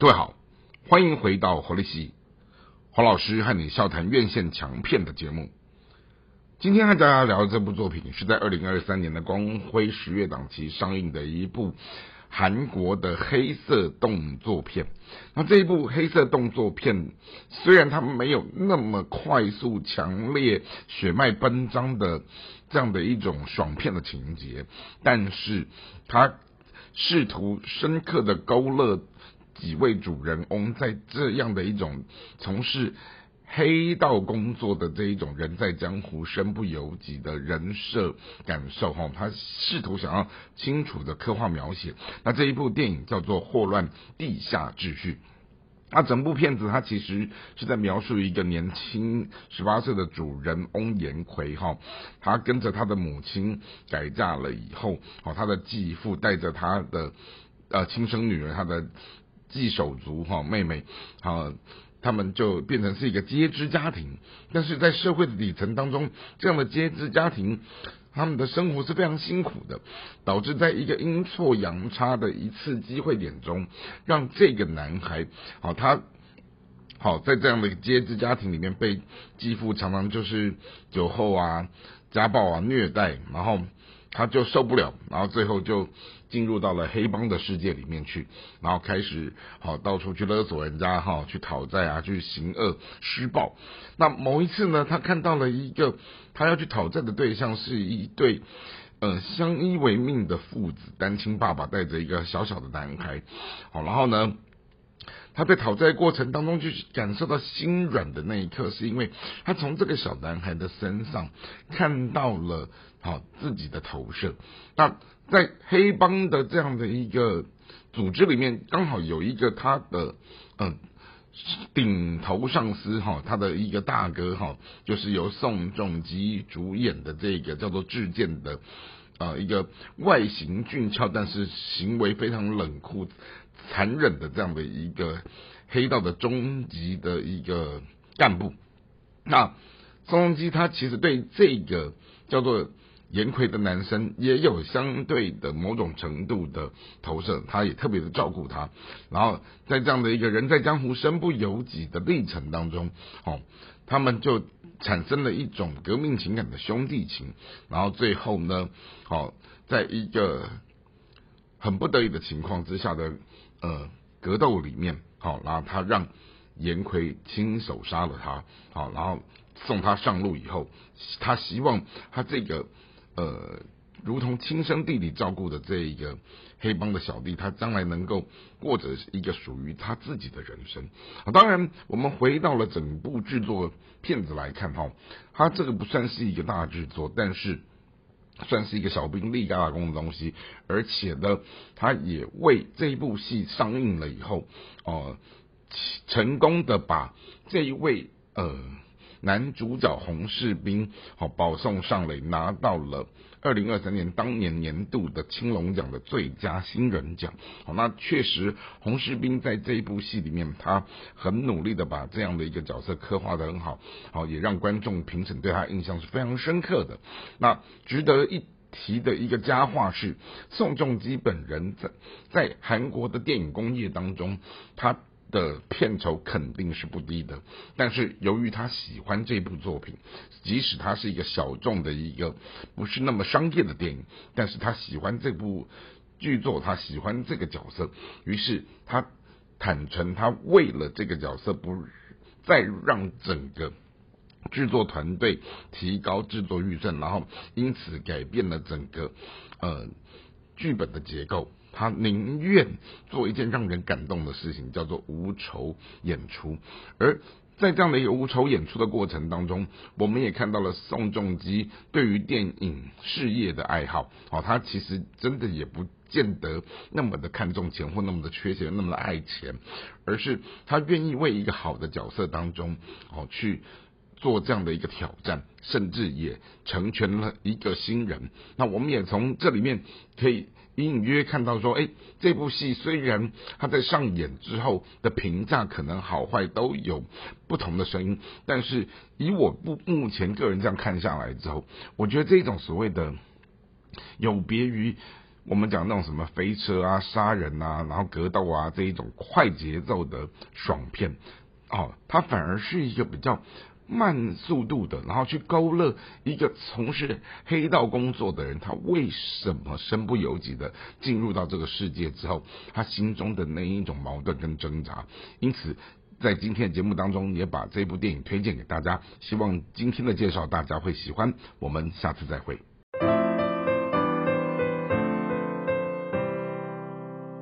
各位好，欢迎回到活力西，黄老师和你笑谈院线强片的节目。今天和大家聊的这部作品是在二零二三年的光辉十月档期上映的一部韩国的黑色动作片。那这一部黑色动作片，虽然它没有那么快速、强烈、血脉奔张的这样的一种爽片的情节，但是它试图深刻的勾勒。几位主人翁在这样的一种从事黑道工作的这一种人在江湖身不由己的人设感受哈，他试图想要清楚的刻画描写。那这一部电影叫做《霍乱地下秩序》，那整部片子它其实是在描述一个年轻十八岁的主人翁严奎哈，他跟着他的母亲改嫁了以后，哦，他的继父带着他的呃亲生女儿，他的。继手足哈妹妹，啊，他们就变成是一个接枝家庭，但是在社会的底层当中，这样的接枝家庭，他们的生活是非常辛苦的，导致在一个阴错阳差的一次机会点中，让这个男孩，好他，好在这样的一个接枝家庭里面被继父常常就是酒后啊、家暴啊、虐待，然后。他就受不了，然后最后就进入到了黑帮的世界里面去，然后开始好到处去勒索人家哈，去讨债啊，去行恶施暴。那某一次呢，他看到了一个他要去讨债的对象是一对呃相依为命的父子，单亲爸爸带着一个小小的男孩，好，然后呢。他在讨债过程当中，就是感受到心软的那一刻，是因为他从这个小男孩的身上看到了好自己的投射。那在黑帮的这样的一个组织里面，刚好有一个他的嗯顶头上司哈，他的一个大哥哈，就是由宋仲基主演的这个叫做智剑的啊一个外形俊俏，但是行为非常冷酷。残忍的这样的一个黑道的终极的一个干部，那宋仲基他其实对这个叫做严奎的男生也有相对的某种程度的投射，他也特别的照顾他，然后在这样的一个人在江湖身不由己的历程当中，哦，他们就产生了一种革命情感的兄弟情，然后最后呢，好，在一个很不得已的情况之下的。呃，格斗里面，好，然后他让严奎亲手杀了他，好，然后送他上路以后，他希望他这个呃，如同亲生弟弟照顾的这一个黑帮的小弟，他将来能够过着一个属于他自己的人生。啊，当然，我们回到了整部制作片子来看，哈，他这个不算是一个大制作，但是。算是一个小兵立大功的东西，而且呢，他也为这一部戏上映了以后，哦，成功的把这一位呃男主角洪士兵好保送上垒，拿到了。二零二三年当年年度的青龙奖的最佳新人奖，好，那确实洪士斌在这一部戏里面，他很努力的把这样的一个角色刻画的很好，好，也让观众评审对他印象是非常深刻的。那值得一提的一个佳话是，宋仲基本人在在韩国的电影工业当中，他。的片酬肯定是不低的，但是由于他喜欢这部作品，即使他是一个小众的一个不是那么商业的电影，但是他喜欢这部剧作，他喜欢这个角色，于是他坦诚，他为了这个角色不再让整个制作团队提高制作预算，然后因此改变了整个呃剧本的结构。他宁愿做一件让人感动的事情，叫做无酬演出。而在这样的一个无酬演出的过程当中，我们也看到了宋仲基对于电影事业的爱好。哦，他其实真的也不见得那么的看重钱或那么的缺钱，那么的爱钱，而是他愿意为一个好的角色当中，哦去做这样的一个挑战，甚至也成全了一个新人。那我们也从这里面可以。隐隐约看到说，哎，这部戏虽然它在上演之后的评价可能好坏都有不同的声音，但是以我不目前个人这样看下来之后，我觉得这种所谓的有别于我们讲那种什么飞车啊、杀人啊，然后格斗啊这一种快节奏的爽片，哦，它反而是一个比较慢速度的，然后去勾勒一个从事黑道工作的人，他为什么身不由己的进入到这个世界之后，他心中的那一种矛盾跟挣扎。因此，在今天的节目当中，也把这部电影推荐给大家，希望今天的介绍大家会喜欢。我们下次再会。